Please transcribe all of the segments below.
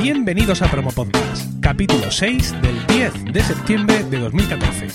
Bienvenidos a Promo Podcast, capítulo 6 del 10 de septiembre de 2014.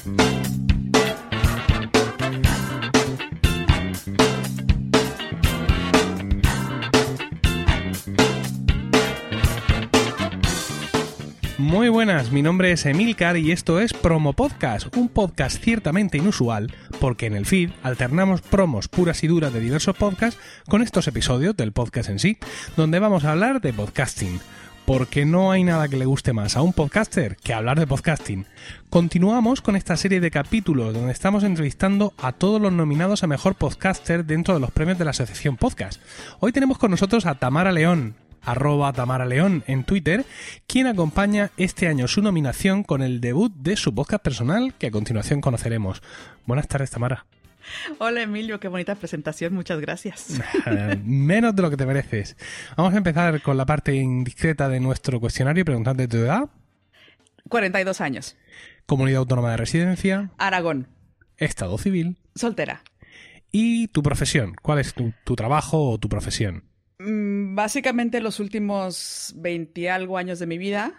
Muy buenas, mi nombre es Emilcar y esto es Promo Podcast, un podcast ciertamente inusual porque en el feed alternamos promos puras y duras de diversos podcasts con estos episodios del podcast en sí, donde vamos a hablar de podcasting porque no hay nada que le guste más a un podcaster que hablar de podcasting. Continuamos con esta serie de capítulos donde estamos entrevistando a todos los nominados a Mejor Podcaster dentro de los premios de la Asociación Podcast. Hoy tenemos con nosotros a Tamara León, arroba Tamara León en Twitter, quien acompaña este año su nominación con el debut de su podcast personal que a continuación conoceremos. Buenas tardes, Tamara. Hola Emilio, qué bonita presentación, muchas gracias. Menos de lo que te mereces. Vamos a empezar con la parte indiscreta de nuestro cuestionario preguntando tu edad. 42 años. Comunidad autónoma de residencia. Aragón. Estado civil. Soltera. Y tu profesión. ¿Cuál es tu, tu trabajo o tu profesión? Mm, básicamente los últimos 20 algo años de mi vida,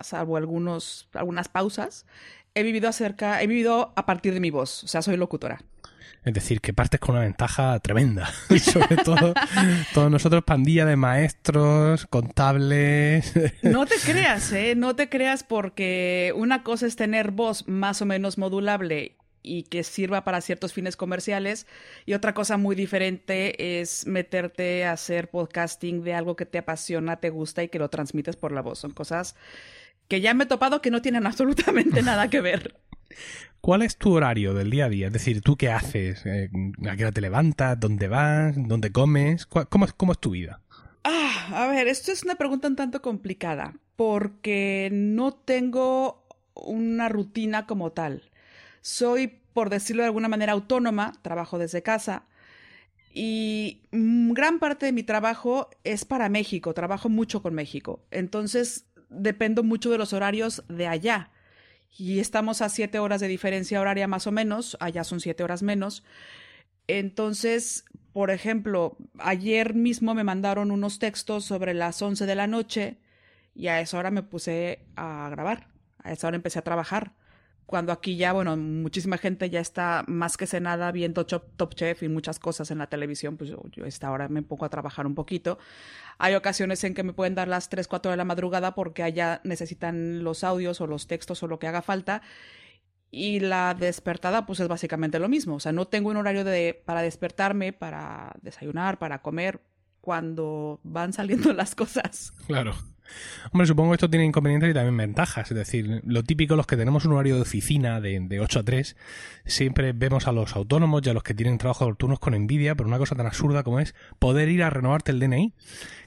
salvo algunos, algunas pausas, he vivido acerca, he vivido a partir de mi voz, o sea, soy locutora. Es decir, que partes con una ventaja tremenda. Sobre todo, todos nosotros, pandilla de maestros, contables. No te creas, ¿eh? No te creas porque una cosa es tener voz más o menos modulable y que sirva para ciertos fines comerciales. Y otra cosa muy diferente es meterte a hacer podcasting de algo que te apasiona, te gusta y que lo transmites por la voz. Son cosas que ya me he topado que no tienen absolutamente nada que ver. ¿Cuál es tu horario del día a día? Es decir, ¿tú qué haces? Eh, ¿A qué hora te levantas? ¿Dónde vas? ¿Dónde comes? ¿Cómo es, tu vida? Ah, a ver, esto es una pregunta un tanto complicada porque no tengo una rutina como tal. Soy, por decirlo de alguna manera, autónoma, trabajo desde casa y gran parte de mi trabajo es para México, trabajo mucho con México. Entonces, dependo mucho de los horarios de allá. Y estamos a siete horas de diferencia horaria más o menos, allá son siete horas menos. Entonces, por ejemplo, ayer mismo me mandaron unos textos sobre las once de la noche y a esa hora me puse a grabar, a esa hora empecé a trabajar cuando aquí ya, bueno, muchísima gente ya está más que cenada viendo Top Chef y muchas cosas en la televisión, pues yo, yo esta hora me pongo a trabajar un poquito. Hay ocasiones en que me pueden dar las 3, 4 de la madrugada porque allá necesitan los audios o los textos o lo que haga falta. Y la despertada, pues es básicamente lo mismo. O sea, no tengo un horario de, para despertarme, para desayunar, para comer, cuando van saliendo las cosas. Claro. Hombre, supongo que esto tiene inconvenientes y también ventajas. Es decir, lo típico, los que tenemos un horario de oficina de, de 8 a 3, siempre vemos a los autónomos y a los que tienen trabajo de con envidia por una cosa tan absurda como es poder ir a renovarte el DNI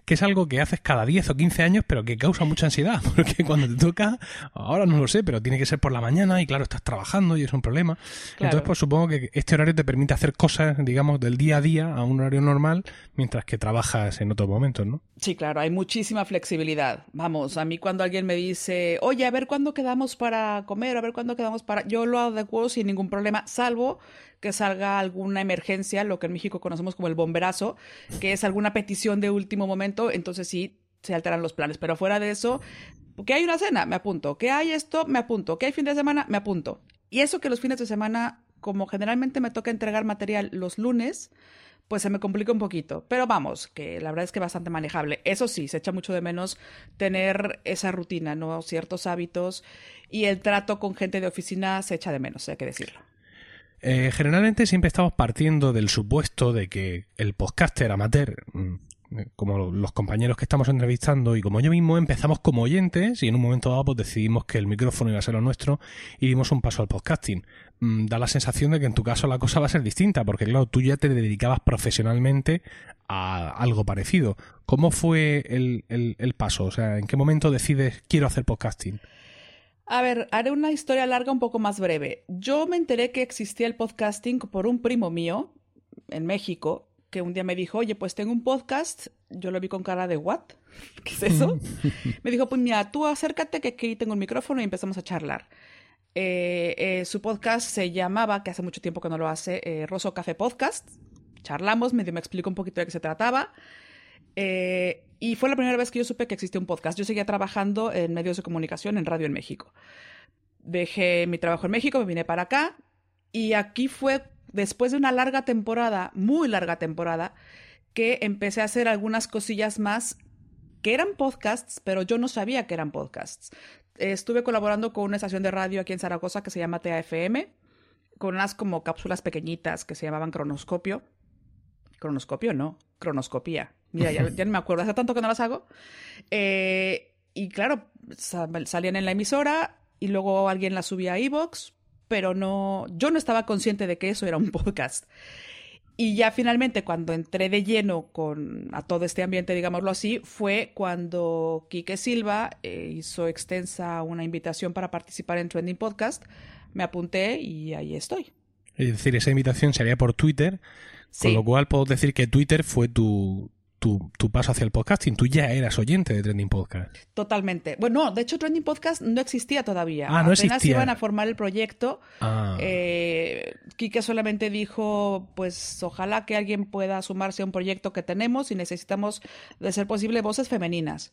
que es algo que haces cada 10 o 15 años, pero que causa mucha ansiedad, porque cuando te toca, ahora no lo sé, pero tiene que ser por la mañana y claro, estás trabajando y es un problema. Entonces, pues supongo que este horario te permite hacer cosas, digamos, del día a día a un horario normal, mientras que trabajas en otros momentos, ¿no? Sí, claro, hay muchísima flexibilidad. Vamos, a mí cuando alguien me dice, oye, a ver cuándo quedamos para comer, a ver cuándo quedamos para... Yo lo adecuo sin ningún problema, salvo que salga alguna emergencia, lo que en México conocemos como el bomberazo, que es alguna petición de último momento, entonces sí se alteran los planes. Pero fuera de eso, que hay una cena, me apunto. Que hay esto, me apunto. Que hay fin de semana, me apunto. Y eso que los fines de semana, como generalmente me toca entregar material los lunes, pues se me complica un poquito. Pero vamos, que la verdad es que bastante manejable. Eso sí, se echa mucho de menos tener esa rutina, ¿no? Ciertos hábitos y el trato con gente de oficina se echa de menos, hay que decirlo. Eh, generalmente siempre estamos partiendo del supuesto de que el podcaster amateur, mm, como los compañeros que estamos entrevistando y como yo mismo, empezamos como oyentes y en un momento dado pues decidimos que el micrófono iba a ser lo nuestro y dimos un paso al podcasting. Mm, da la sensación de que en tu caso la cosa va a ser distinta, porque claro, tú ya te dedicabas profesionalmente a algo parecido. ¿Cómo fue el, el, el paso? O sea, ¿en qué momento decides quiero hacer podcasting? A ver, haré una historia larga un poco más breve. Yo me enteré que existía el podcasting por un primo mío en México que un día me dijo, oye, pues tengo un podcast. Yo lo vi con cara de, ¿what? ¿Qué es eso? me dijo, pues mira, tú acércate que aquí tengo un micrófono y empezamos a charlar. Eh, eh, su podcast se llamaba, que hace mucho tiempo que no lo hace, eh, Rosso Café Podcast. Charlamos, medio me explicó un poquito de qué se trataba. Eh, y fue la primera vez que yo supe que existía un podcast. Yo seguía trabajando en medios de comunicación, en radio en México. Dejé mi trabajo en México, me vine para acá y aquí fue después de una larga temporada, muy larga temporada, que empecé a hacer algunas cosillas más que eran podcasts, pero yo no sabía que eran podcasts. Estuve colaborando con una estación de radio aquí en Zaragoza que se llama TAFM, con unas como cápsulas pequeñitas que se llamaban cronoscopio. Cronoscopio, no, cronoscopía. Mira, ya, ya no me acuerdo, hace tanto que no las hago. Eh, y claro, salían en la emisora y luego alguien las subía a Evox, pero no, yo no estaba consciente de que eso era un podcast. Y ya finalmente cuando entré de lleno con a todo este ambiente, digámoslo así, fue cuando Quique Silva eh, hizo extensa una invitación para participar en Trending Podcast. Me apunté y ahí estoy. Es decir, esa invitación se haría por Twitter, con lo cual puedo decir que Twitter fue tu, tu, paso hacia el podcasting. Tú ya eras oyente de Trending Podcast. Totalmente. Bueno, de hecho, Trending Podcast no existía todavía. Ah, no Apenas iban a formar el proyecto. Ah. Eh, Quique solamente dijo, pues ojalá que alguien pueda sumarse a un proyecto que tenemos y necesitamos, de ser posible, voces femeninas.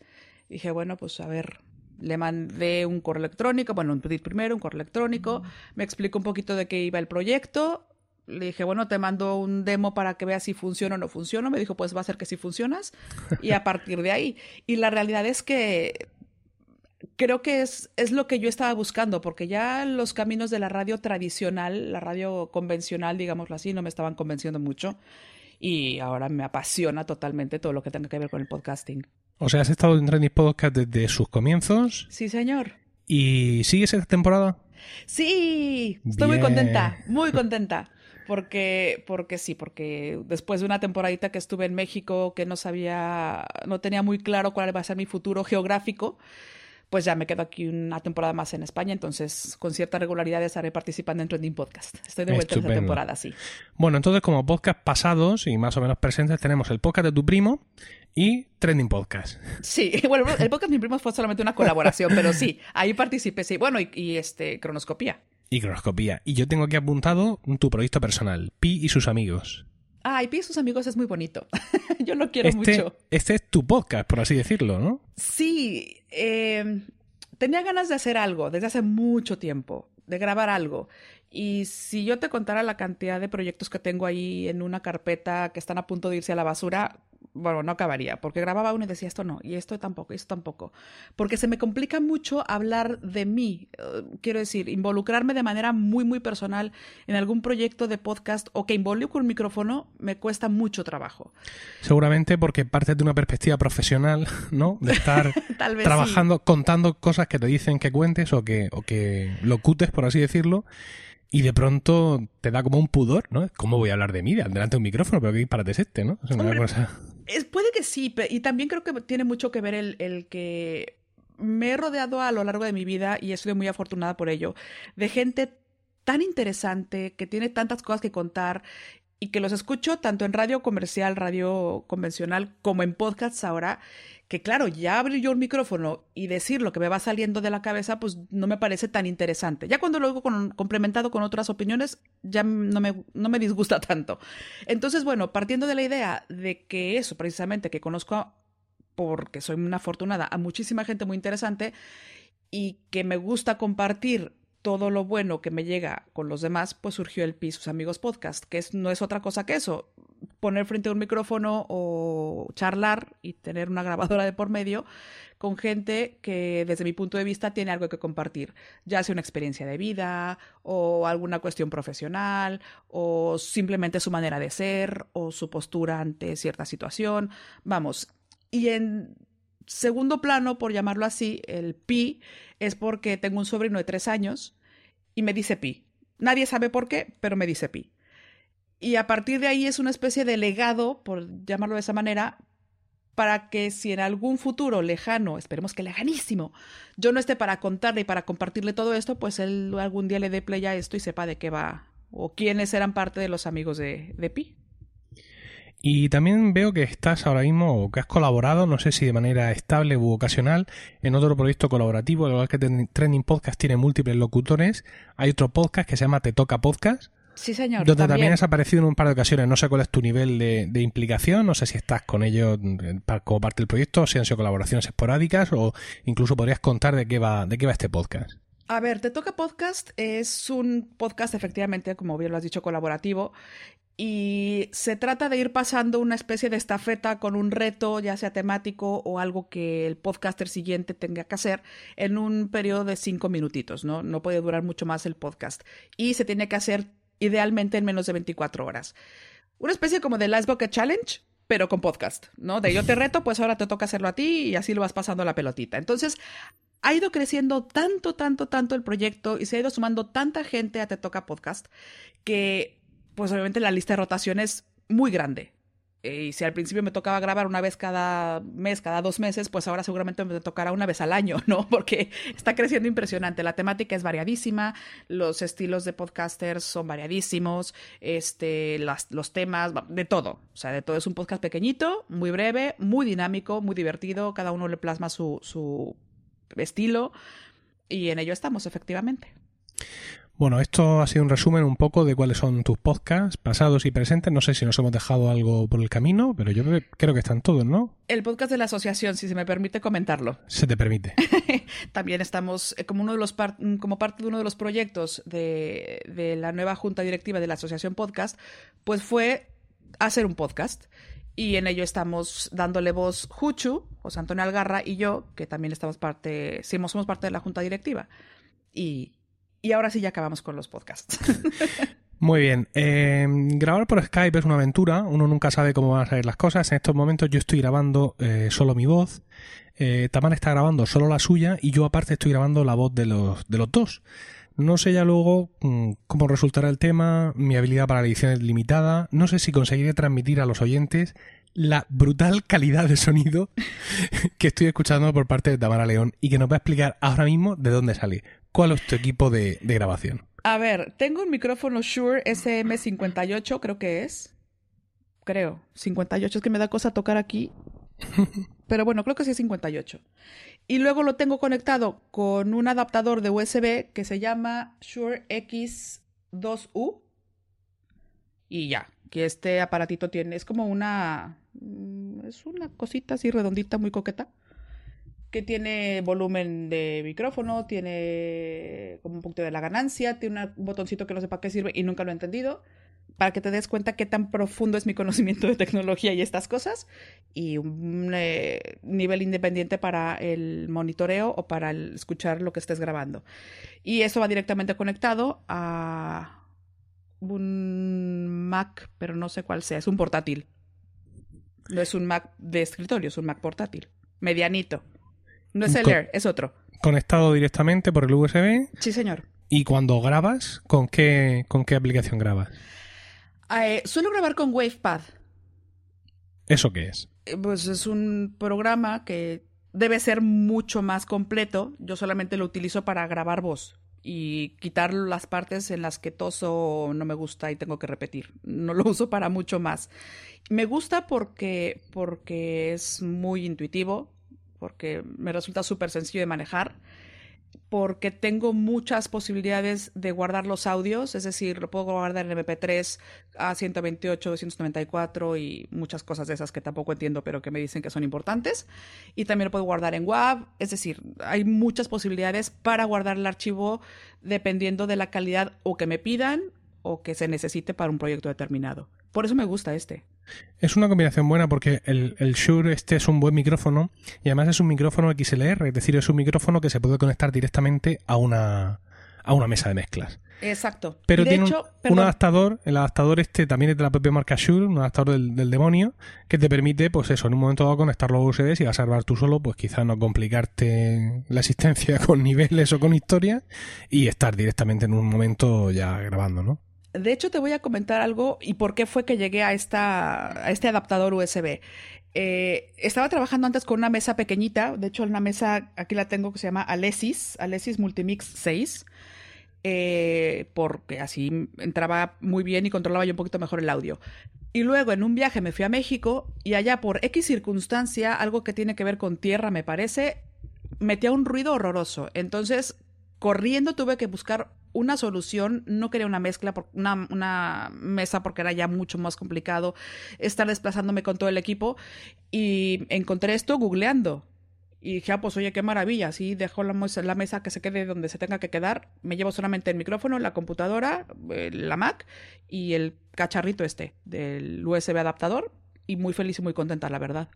dije, bueno, pues a ver, le mandé un correo electrónico, bueno, un tweet primero, un correo electrónico, me explicó un poquito de qué iba el proyecto le dije, bueno, te mando un demo para que veas si funciona o no funciona. Me dijo, pues va a ser que sí funcionas. Y a partir de ahí. Y la realidad es que creo que es, es lo que yo estaba buscando, porque ya los caminos de la radio tradicional, la radio convencional, digámoslo así, no me estaban convenciendo mucho. Y ahora me apasiona totalmente todo lo que tenga que ver con el podcasting. O sea, has estado en Trending Podcast desde sus comienzos. Sí, señor. ¿Y sigues esta temporada? Sí, estoy muy contenta, muy contenta. Porque, porque sí, porque después de una temporadita que estuve en México, que no sabía, no tenía muy claro cuál iba a ser mi futuro geográfico, pues ya me quedo aquí una temporada más en España, entonces con cierta regularidad estaré participando en Trending Podcast. Estoy de vuelta en esta temporada, sí. Bueno, entonces como podcast pasados y más o menos presentes tenemos el podcast de tu primo y Trending Podcast. Sí, bueno, el podcast de mi primo fue solamente una colaboración, pero sí, ahí participé, sí. Bueno, y, y este, cronoscopía y cronoscopía. Y yo tengo aquí apuntado tu proyecto personal, Pi y sus amigos. Ah, y Pi y sus amigos es muy bonito. yo lo quiero este, mucho. Este es tu podcast, por así decirlo, ¿no? Sí. Eh, tenía ganas de hacer algo desde hace mucho tiempo, de grabar algo. Y si yo te contara la cantidad de proyectos que tengo ahí en una carpeta que están a punto de irse a la basura, bueno, no acabaría, porque grababa uno y decía esto no, y esto tampoco, y esto tampoco. Porque se me complica mucho hablar de mí, eh, quiero decir, involucrarme de manera muy, muy personal en algún proyecto de podcast o que involucre un micrófono me cuesta mucho trabajo. Seguramente porque parte de una perspectiva profesional, ¿no? De estar trabajando, contando cosas que te dicen que cuentes o que, o que locutes, por así decirlo y de pronto te da como un pudor, ¿no? ¿Cómo voy a hablar de mí delante de un micrófono? Pero qué disparate es este, ¿no? Es una cosa... Puede que sí, y también creo que tiene mucho que ver el, el que me he rodeado a lo largo de mi vida, y estoy muy afortunada por ello, de gente tan interesante, que tiene tantas cosas que contar y que los escucho tanto en radio comercial, radio convencional, como en podcasts ahora, que claro, ya abrir yo un micrófono y decir lo que me va saliendo de la cabeza, pues no me parece tan interesante. Ya cuando lo hago complementado con otras opiniones, ya no me, no me disgusta tanto. Entonces, bueno, partiendo de la idea de que eso, precisamente, que conozco, porque soy una afortunada, a muchísima gente muy interesante y que me gusta compartir todo lo bueno que me llega con los demás, pues surgió el PI, sus amigos podcast, que es, no es otra cosa que eso, poner frente a un micrófono o charlar y tener una grabadora de por medio con gente que desde mi punto de vista tiene algo que compartir, ya sea una experiencia de vida o alguna cuestión profesional o simplemente su manera de ser o su postura ante cierta situación. Vamos, y en segundo plano, por llamarlo así, el pi es porque tengo un sobrino de tres años y me dice pi. Nadie sabe por qué, pero me dice pi. Y a partir de ahí es una especie de legado, por llamarlo de esa manera, para que si en algún futuro lejano, esperemos que lejanísimo, yo no esté para contarle y para compartirle todo esto, pues él algún día le dé play a esto y sepa de qué va o quiénes eran parte de los amigos de, de Pi. Y también veo que estás ahora mismo o que has colaborado, no sé si de manera estable u ocasional, en otro proyecto colaborativo, al igual que Trending Podcast tiene múltiples locutores, hay otro podcast que se llama Te Toca Podcast, Sí, señor. Donde también. has aparecido en un par de ocasiones. No sé cuál es tu nivel de, implicación, no sé si estás con ellos como parte del proyecto, si han sido colaboraciones esporádicas o incluso podrías contar de qué va, de qué va este podcast. A ver, Te Toca Podcast es un podcast efectivamente, como bien lo has dicho, colaborativo y se trata de ir pasando una especie de estafeta con un reto, ya sea temático o algo que el podcaster siguiente tenga que hacer en un periodo de cinco minutitos, ¿no? No puede durar mucho más el podcast. Y se tiene que hacer idealmente en menos de 24 horas. Una especie como de Last Bucket Challenge, pero con podcast, ¿no? De yo te reto, pues ahora te toca hacerlo a ti y así lo vas pasando la pelotita. Entonces, ha ido creciendo tanto, tanto, tanto el proyecto y se ha ido sumando tanta gente a Te Toca Podcast que pues obviamente la lista de rotación es muy grande. Y si al principio me tocaba grabar una vez cada mes, cada dos meses, pues ahora seguramente me tocará una vez al año, ¿no? Porque está creciendo impresionante. La temática es variadísima, los estilos de podcasters son variadísimos, este, las, los temas, de todo. O sea, de todo. Es un podcast pequeñito, muy breve, muy dinámico, muy divertido. Cada uno le plasma su, su estilo. Y en ello estamos, efectivamente. Bueno, esto ha sido un resumen un poco de cuáles son tus podcasts pasados y presentes. No sé si nos hemos dejado algo por el camino, pero yo creo que están todos, ¿no? El podcast de la asociación, si se me permite comentarlo. Se te permite. También estamos eh, como uno de los como parte de uno de los proyectos de, de la nueva junta directiva de la asociación podcast, pues fue hacer un podcast. Y en ello estamos dándole voz Juchu, José Antonio Algarra y yo, que también estamos parte, somos parte de la junta directiva. Y y ahora sí ya acabamos con los podcasts. Muy bien. Em, grabar por Skype es una aventura. Uno nunca sabe cómo van a salir las cosas. En estos momentos yo estoy grabando eh, solo mi voz. Eh, Tamara está grabando solo la suya y yo aparte estoy grabando la voz de los, de los dos. No sé ya luego mm, cómo resultará el tema, mi habilidad para la edición es limitada, no sé si conseguiré transmitir a los oyentes la brutal calidad de sonido que estoy escuchando por parte de Tamara León y que nos va a explicar ahora mismo de dónde sale. ¿Cuál es tu equipo de, grabación? A ver, tengo un micrófono Shure SM58, creo que es. Creo, 58. Es que me da cosa tocar aquí. Pero bueno, creo que sí es 58. Y luego lo tengo conectado con un adaptador de USB que se llama Shure X2U. Y ya, que este aparatito tiene, es como una, mm, es una cosita así redondita, muy coqueta que tiene volumen de micrófono, tiene como un poquito de la ganancia, tiene un botoncito que no sé para qué sirve y nunca lo he entendido, para que te des cuenta qué tan profundo es mi conocimiento de tecnología y estas cosas, y un eh, nivel independiente para el monitoreo o para escuchar lo que estés grabando. Y eso va directamente conectado a un Mac, pero no sé cuál sea, es un portátil. No es un Mac de escritorio, es un Mac portátil, medianito. No es el Air, es otro. ¿Conectado directamente por el USB? Sí, señor. ¿Y cuando grabas, con qué, con qué aplicación grabas? Eh, suelo grabar con WavePad. ¿Eso qué es? Eh, pues es un programa que debe ser mucho más completo. Yo solamente lo utilizo para grabar voz y quitar las partes en las que toso no me gusta y tengo que repetir. No lo uso para mucho más. Me gusta porque, porque es muy intuitivo, porque me resulta súper sencillo de manejar, porque tengo muchas posibilidades de guardar los audios, es decir, lo puedo guardar en MP3 a 128, 294 y muchas cosas de esas que tampoco entiendo, pero que me dicen que son importantes. Y también lo puedo guardar en WAV, es decir, hay muchas posibilidades para guardar el archivo dependiendo de la calidad o que me pidan o que se necesite para un proyecto determinado. Por eso me gusta este. Es una combinación buena porque el, el, Shure este es un buen micrófono y además es un micrófono XLR, es decir, es un micrófono que se puede conectar directamente a una, a una mesa de mezclas. Exacto. Pero tiene un, adaptador, el adaptador este también es de la propia marca Shure, un adaptador del, demonio, que te permite, pues eso, en un momento dado conectarlo a USB si vas a grabar tú solo, pues quizás no complicarte la existencia con niveles o con historias y estar directamente en un momento ya grabando, ¿no? De hecho, te voy a comentar algo y por qué fue que llegué a, esta, a este adaptador USB. Eh, estaba trabajando antes con una mesa pequeñita, de hecho una mesa, aquí la tengo que se llama Alesis, Alesis Multimix 6, eh, porque así entraba muy bien y controlaba yo un poquito mejor el audio. Y luego en un viaje me fui a México y allá por X circunstancia, algo que tiene que ver con tierra me parece, metía un ruido horroroso. Entonces, corriendo tuve que buscar una solución, no quería una mezcla, una, una mesa porque era ya mucho más complicado estar desplazándome con todo el equipo y encontré esto googleando. Y dije, ah, pues oye, qué maravilla, sí, dejo la, la, mesa que se quede donde se tenga que quedar, me llevo solamente el micrófono, la computadora, eh, la Mac y el cacharrito este del USB adaptador y muy feliz y muy contenta, la verdad.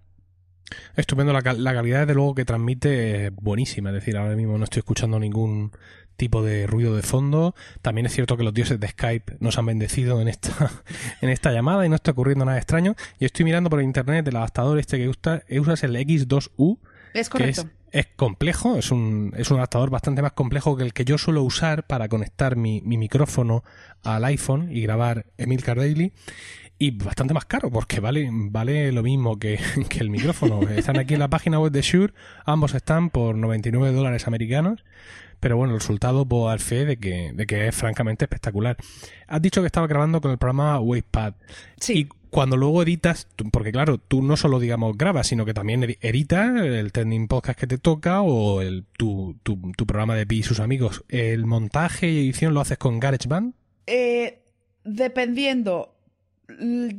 Estupendo, la, la calidad de luego que transmite es buenísima, es decir, ahora mismo no estoy escuchando ningún tipo de ruido de fondo. También es cierto que los dioses de Skype nos han bendecido en esta, en esta llamada y no está ocurriendo nada extraño. Y estoy mirando por internet el adaptador este que usa, usas el X2U. Es correcto. es, complejo, es un, es un adaptador bastante más complejo que el que yo suelo usar para conectar mi, mi micrófono al iPhone y grabar Emil Daily y bastante más caro porque vale, vale lo mismo que, que, el micrófono. Están aquí en la página web de Shure, ambos están por 99 dólares americanos, pero bueno, el resultado puedo dar fe de que, de que es francamente espectacular. Has dicho que estaba grabando con el programa Wavepad. Sí. Y cuando luego editas, porque claro, tú no solo digamos grabas, sino que también editas el trending podcast que te toca o el, tu, tu, tu programa de Pi y sus amigos. ¿El montaje y edición lo haces con GarageBand? Eh, dependiendo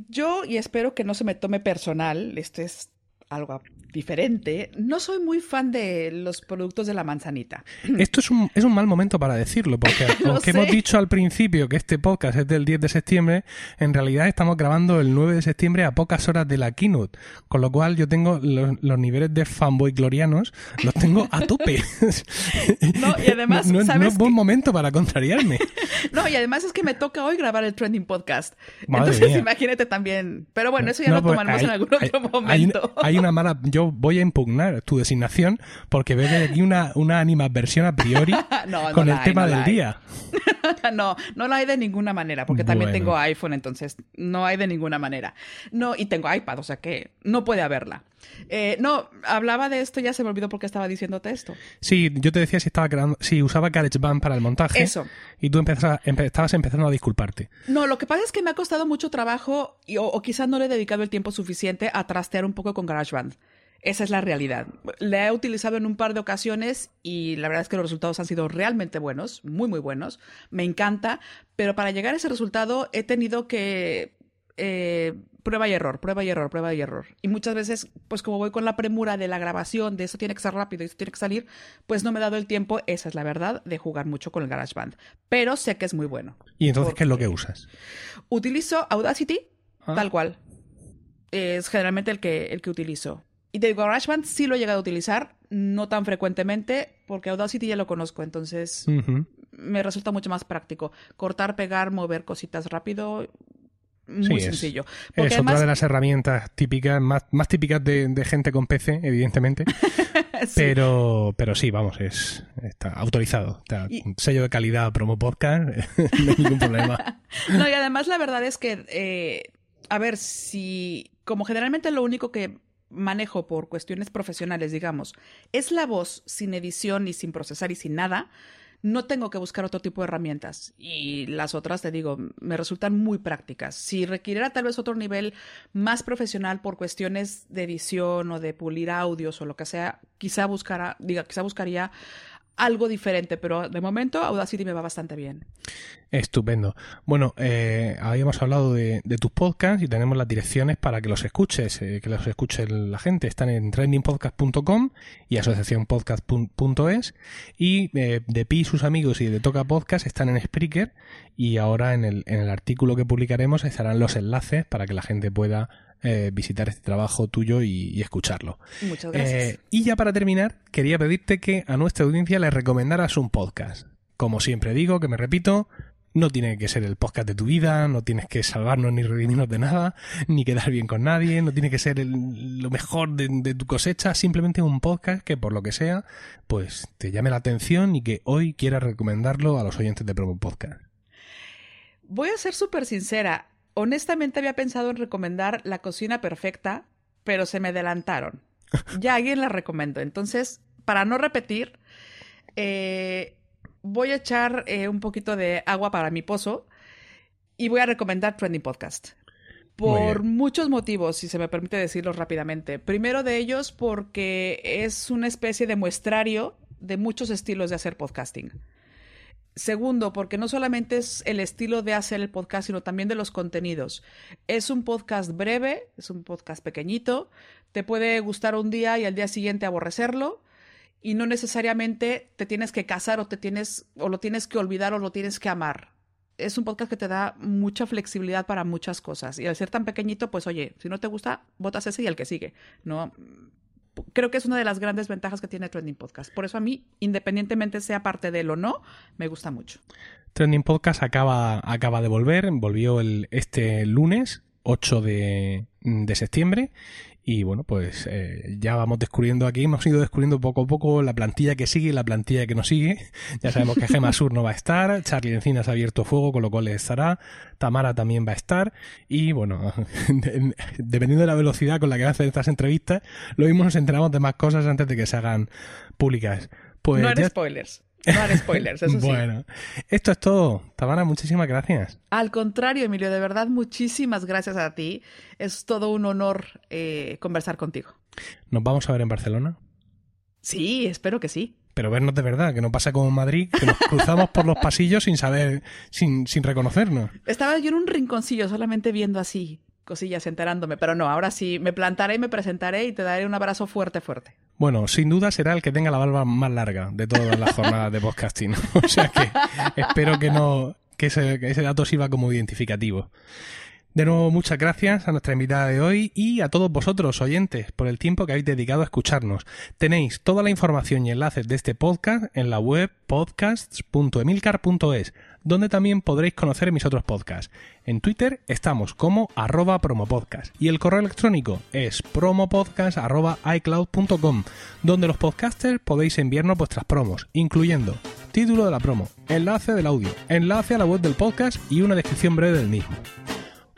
yo, y espero que no se me tome personal, este es algo diferente, no soy muy fan de los productos de la manzanita. Esto es un, es un mal momento para decirlo, porque aunque hemos dicho al principio que este podcast es del 10 de septiembre, en realidad estamos grabando el 9 de septiembre a pocas horas de la keynote, con lo cual yo tengo los, niveles de fanboy glorianos, los tengo a tope. no, y además, no, es buen momento para contrariarme. no, y además es que me toca hoy grabar el trending podcast. Entonces imagínate también. Pero bueno, eso ya lo pues tomaremos en algún otro momento. Hay, una mala voy a impugnar tu designación porque veo aquí una, una animadversión a priori con el tema del día. no, no lo hay de ninguna manera, porque también tengo iPhone, entonces no hay de ninguna manera. No, y tengo iPad, o sea que no puede haberla. Eh, no, hablaba de esto, ya se me olvidó porque estaba diciéndote esto. Sí, yo te decía si estaba creando, si usaba GarageBand para el montaje. Eso. Y tú estabas empezando a disculparte. No, lo que pasa es que me ha costado mucho trabajo y, o, o quizás no le he dedicado el tiempo suficiente a trastear un poco con GarageBand. Esa es la realidad. La he utilizado en un par de ocasiones y la verdad es que los resultados han sido realmente buenos, muy, muy buenos. Me encanta, pero para llegar a ese resultado he tenido que eh, prueba y error, prueba y error, prueba y error. Y muchas veces, pues como voy con la premura de la grabación, de eso tiene que ser rápido y eso tiene que salir, pues no me he dado el tiempo, esa es la verdad, de jugar mucho con el GarageBand. Pero sé que es muy bueno. ¿Y entonces qué es lo que usas? Utilizo Audacity, ah. tal cual. Es generalmente el que, el que utilizo. Y de GarageBand sí lo he llegado a utilizar, no tan frecuentemente, porque Audacity ya lo conozco, entonces me resulta mucho más práctico. Cortar, pegar, mover cositas rápido, muy sencillo. es otra de las herramientas típicas, más, más típicas de, gente con PC, evidentemente. Pero, pero sí, vamos, es está autorizado. Sello de calidad promo podcast, no hay ningún problema. no, y además la verdad es que, eh, a ver, si como generalmente lo único que manejo por cuestiones profesionales, digamos, es la voz sin edición y sin procesar y sin nada, no tengo que buscar otro tipo de herramientas. Y las otras, te digo, me resultan muy prácticas. Si requiriera tal vez otro nivel más profesional por cuestiones de edición o de pulir audios o lo que sea, quizá buscara, diga, quizá buscaría algo diferente, pero de momento Audacity me va bastante bien. Estupendo. Bueno, eh, habíamos hablado de, tus podcasts y tenemos las direcciones para que los escuches, eh, que los escuche la gente. Están en trendingpodcast.com y asociacionpodcast.es y eh, de Pi sus amigos y de Toca Podcast están en Spreaker y ahora en el, en el artículo que publicaremos estarán los enlaces para que la gente pueda eh, visitar este trabajo tuyo y, escucharlo. Muchas gracias. Eh, y ya para terminar, quería pedirte que a nuestra audiencia le recomendaras un podcast. Como siempre digo, que me repito, no tiene que ser el podcast de tu vida, no tienes que salvarnos ni redimirnos de nada, ni quedar bien con nadie, no tiene que ser lo mejor de, de, tu cosecha, simplemente un podcast que por lo que sea, pues te llame la atención y que hoy quieras recomendarlo a los oyentes de Promo Podcast. Voy a ser súper sincera, honestamente había pensado en recomendar La Cocina Perfecta, pero se me adelantaron. Ya alguien la recomendó. Entonces, para no repetir, eh, voy a echar eh, un poquito de agua para mi pozo y voy a recomendar Trending Podcast. Por muchos motivos, si se me permite decirlo rápidamente. Primero de ellos porque es una especie de muestrario de muchos estilos de hacer podcasting Segundo, porque no solamente es el estilo de hacer el podcast, sino también de los contenidos. Es un podcast breve, es un podcast pequeñito, te puede gustar un día y al día siguiente aborrecerlo, y no necesariamente te tienes que casar o te tienes o lo tienes que olvidar o lo tienes que amar. Es un podcast que te da mucha flexibilidad para muchas cosas. Y al ser tan pequeñito, pues oye, si no te gusta, votas ese y el que sigue. No, creo que es una de las grandes ventajas que tiene Trending Podcast. Por eso a mí, independientemente sea parte de él o no, me gusta mucho. Trending Podcast acaba, acaba de volver, volvió el, este lunes 8 de, de septiembre y bueno, pues eh, ya vamos descubriendo aquí, hemos ido descubriendo poco a poco la plantilla que sigue y la plantilla que no sigue. Ya sabemos que Gema Sur no va a estar, Charlie Encinas ha abierto fuego, con lo cual estará, Tamara también va a estar. Y bueno, dependiendo de la velocidad con la que hacen estas entrevistas, lo mismo nos enteramos de más cosas antes de que se hagan públicas. Pues no hay spoilers. No haré spoilers, eso sí. Bueno, esto es todo. Tamara, muchísimas gracias. Al contrario, Emilio, de verdad, muchísimas gracias a ti. Es todo un honor eh, conversar contigo. ¿Nos vamos a ver en Barcelona? Sí, espero que sí. Pero vernos de verdad, que no pasa como en Madrid, que nos cruzamos por los pasillos sin saber, sin, sin reconocernos. Estaba yo en un rinconcillo solamente viendo así cosillas enterándome, pero no, ahora sí me plantaré y me presentaré y te daré un abrazo fuerte, fuerte. Bueno, sin duda será el que tenga la barba más larga de todas las jornadas de podcasting. o sea que espero que no que ese, dato sirva como identificativo. De nuevo, muchas gracias a nuestra invitada de hoy y a todos vosotros, oyentes, por el tiempo que habéis dedicado a escucharnos. Tenéis toda la información y enlaces de este podcast en la web podcasts.emilcar.es, donde también podréis conocer mis otros podcasts. En Twitter estamos como arroba promopodcast y el correo electrónico es promopodcast.icloud.com, donde los podcasters podéis enviarnos vuestras promos, incluyendo título de la promo, enlace del audio, enlace a la web del podcast y una descripción breve del mismo.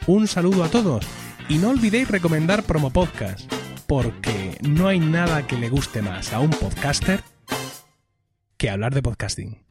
Un saludo a todos y no olvidéis recomendar Promo Podcast, porque no hay nada que le guste más a un podcaster que hablar de podcasting.